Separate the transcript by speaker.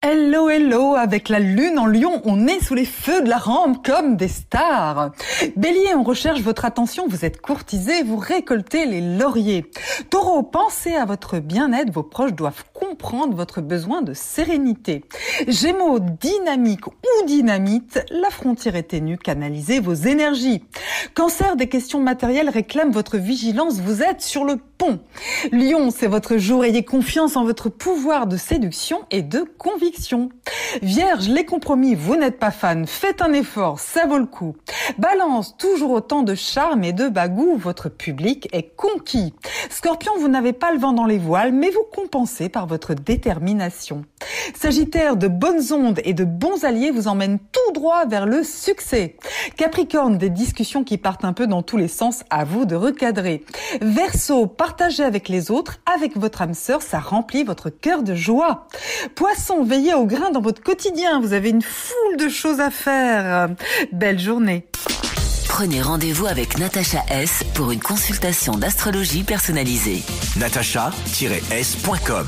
Speaker 1: Hello, hello, avec la lune en lion, on est sous les feux de la rampe comme des stars. Bélier, on recherche votre attention, vous êtes courtisé, vous récoltez les lauriers. Taureau, pensez à votre bien-être, vos proches doivent comprendre votre besoin de sérénité. Gémeaux, dynamique ou dynamite, la frontière est ténue, canalisez vos énergies. Cancer, des questions matérielles réclament votre vigilance, vous êtes sur le pont. Lion, c'est votre jour, ayez confiance en votre pouvoir de séduction et de conviction. Vierge, les compromis, vous n'êtes pas fan, faites un effort, ça vaut le coup. Balance, toujours autant de charme et de bagou, votre public est conquis. Scorpion, vous n'avez pas le vent dans les voiles, mais vous compensez par votre détermination. Sagittaire, de bonnes ondes et de bons alliés vous emmènent tout droit vers le succès. Capricorne, des discussions qui partent un peu dans tous les sens, à vous de recadrer. Verseau, partagez avec les autres, avec votre âme sœur, ça remplit votre cœur de joie. Poisson, veillez au grain dans votre quotidien, vous avez une foule de choses à faire. Belle journée.
Speaker 2: Prenez rendez-vous avec Natacha S pour une consultation d'astrologie personnalisée.
Speaker 3: natacha-s.com